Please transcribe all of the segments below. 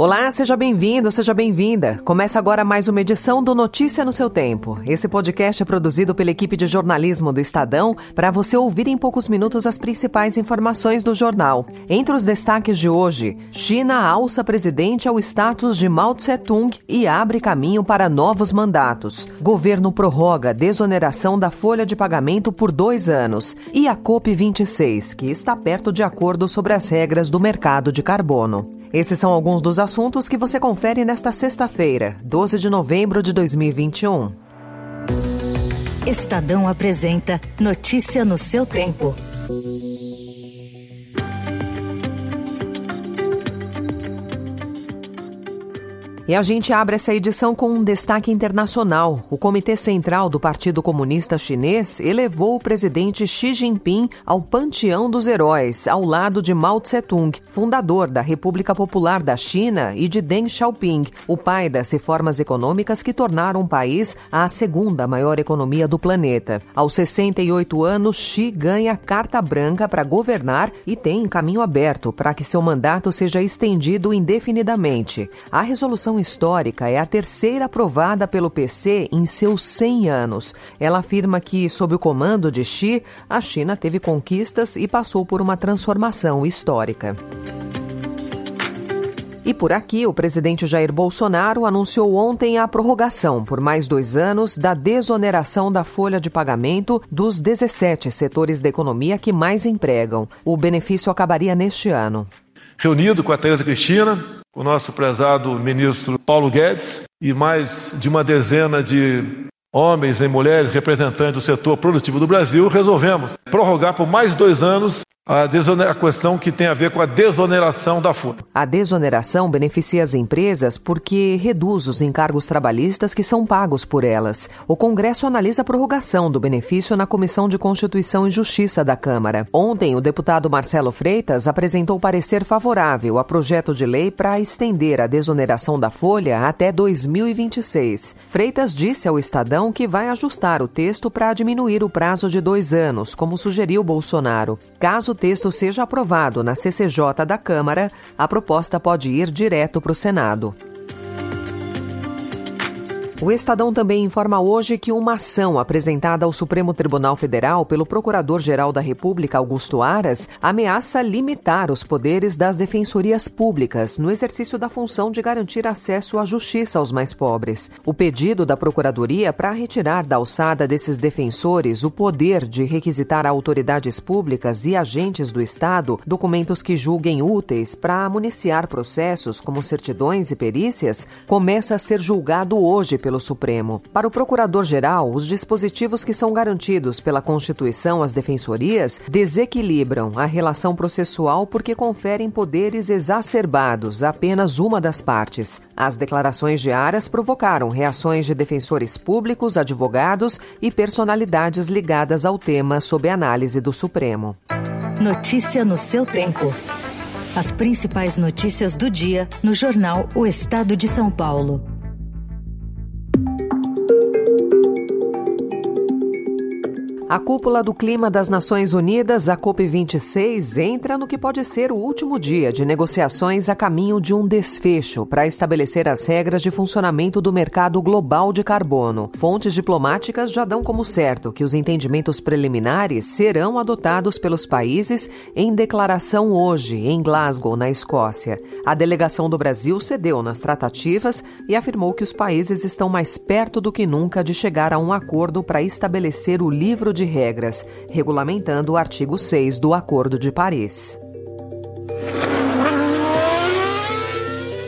Olá, seja bem-vindo, seja bem-vinda. Começa agora mais uma edição do Notícia no seu Tempo. Esse podcast é produzido pela equipe de jornalismo do Estadão para você ouvir em poucos minutos as principais informações do jornal. Entre os destaques de hoje, China alça presidente ao status de Mao Tse-tung e abre caminho para novos mandatos. Governo prorroga desoneração da folha de pagamento por dois anos. E a COP26, que está perto de acordo sobre as regras do mercado de carbono. Esses são alguns dos assuntos que você confere nesta sexta-feira, 12 de novembro de 2021. Estadão apresenta Notícia no seu tempo. E a gente abre essa edição com um destaque internacional. O Comitê Central do Partido Comunista Chinês elevou o presidente Xi Jinping ao panteão dos heróis, ao lado de Mao Tse-tung, fundador da República Popular da China, e de Deng Xiaoping, o pai das reformas econômicas que tornaram o país a segunda maior economia do planeta. Aos 68 anos, Xi ganha carta branca para governar e tem caminho aberto para que seu mandato seja estendido indefinidamente. A resolução histórica é a terceira aprovada pelo PC em seus 100 anos. Ela afirma que, sob o comando de Xi, a China teve conquistas e passou por uma transformação histórica. E por aqui, o presidente Jair Bolsonaro anunciou ontem a prorrogação por mais dois anos da desoneração da folha de pagamento dos 17 setores da economia que mais empregam. O benefício acabaria neste ano. Reunido com a Tereza Cristina, o nosso prezado ministro Paulo Guedes e mais de uma dezena de homens e mulheres representantes do setor produtivo do Brasil, resolvemos prorrogar por mais dois anos a, a, questão que tem a ver com a desoneração da folha. A desoneração beneficia as empresas porque reduz os encargos trabalhistas que são pagos por elas. O Congresso analisa a prorrogação do benefício na Comissão de Constituição e Justiça da Câmara. Ontem, o deputado Marcelo Freitas apresentou parecer favorável a projeto de lei para estender a desoneração da folha até 2026. Freitas disse ao Estadão que vai ajustar o texto para diminuir o prazo de dois anos, como sugeriu Bolsonaro. Caso texto seja aprovado na CCJ da Câmara, a proposta pode ir direto para o Senado. O Estadão também informa hoje que uma ação apresentada ao Supremo Tribunal Federal pelo Procurador-Geral da República, Augusto Aras, ameaça limitar os poderes das defensorias públicas no exercício da função de garantir acesso à justiça aos mais pobres. O pedido da Procuradoria para retirar da alçada desses defensores o poder de requisitar a autoridades públicas e agentes do Estado documentos que julguem úteis para municiar processos como certidões e perícias começa a ser julgado hoje pelo Supremo. Para o Procurador-Geral, os dispositivos que são garantidos pela Constituição às defensorias desequilibram a relação processual porque conferem poderes exacerbados a apenas uma das partes. As declarações diárias provocaram reações de defensores públicos, advogados e personalidades ligadas ao tema sob análise do Supremo. Notícia no seu tempo. As principais notícias do dia no jornal O Estado de São Paulo. A cúpula do clima das Nações Unidas, a COP26, entra no que pode ser o último dia de negociações a caminho de um desfecho para estabelecer as regras de funcionamento do mercado global de carbono. Fontes diplomáticas já dão como certo que os entendimentos preliminares serão adotados pelos países em declaração hoje, em Glasgow, na Escócia. A delegação do Brasil cedeu nas tratativas e afirmou que os países estão mais perto do que nunca de chegar a um acordo para estabelecer o livro de regras, regulamentando o artigo 6 do Acordo de Paris.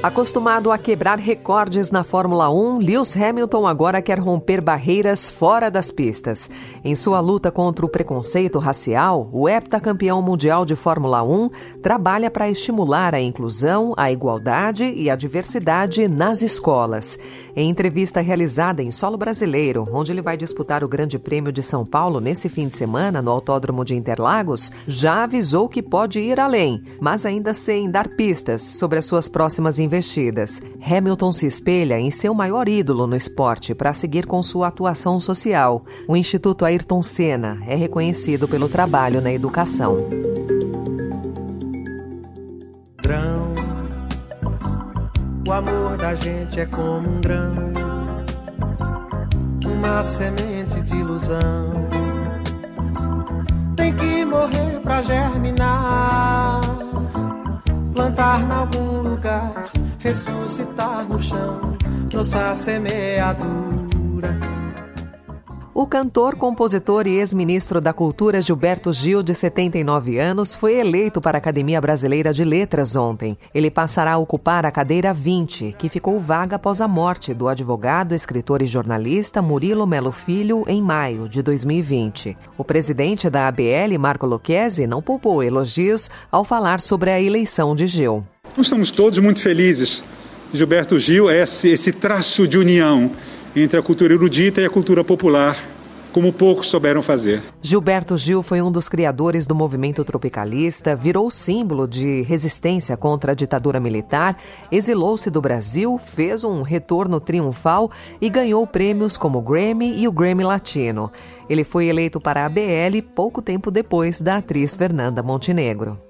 Acostumado a quebrar recordes na Fórmula 1, Lewis Hamilton agora quer romper barreiras fora das pistas. Em sua luta contra o preconceito racial, o heptacampeão mundial de Fórmula 1 trabalha para estimular a inclusão, a igualdade e a diversidade nas escolas. Em entrevista realizada em solo brasileiro, onde ele vai disputar o Grande Prêmio de São Paulo nesse fim de semana no Autódromo de Interlagos, já avisou que pode ir além, mas ainda sem dar pistas sobre as suas próximas investidas. Hamilton se espelha em seu maior ídolo no esporte para seguir com sua atuação social. O Instituto Ayrton Senna é reconhecido pelo trabalho na educação. Grão, o amor da gente é como um grão, uma semente de ilusão. Tem que morrer pra germinar plantar em algum lugar, ressuscitar no chão, nossa semeadura. O cantor, compositor e ex-ministro da Cultura Gilberto Gil, de 79 anos, foi eleito para a Academia Brasileira de Letras ontem. Ele passará a ocupar a cadeira 20, que ficou vaga após a morte do advogado, escritor e jornalista Murilo Melo Filho em maio de 2020. O presidente da ABL, Marco Lucchesi, não poupou elogios ao falar sobre a eleição de Gil. Nós estamos todos muito felizes. Gilberto Gil é esse, traço de união entre a cultura erudita e a cultura popular, como poucos souberam fazer. Gilberto Gil foi um dos criadores do movimento tropicalista, virou símbolo de resistência contra a ditadura militar, exilou-se do Brasil, fez um retorno triunfal e ganhou prêmios como o Grammy e o Grammy Latino. Ele foi eleito para a ABL pouco tempo depois da atriz Fernanda Montenegro.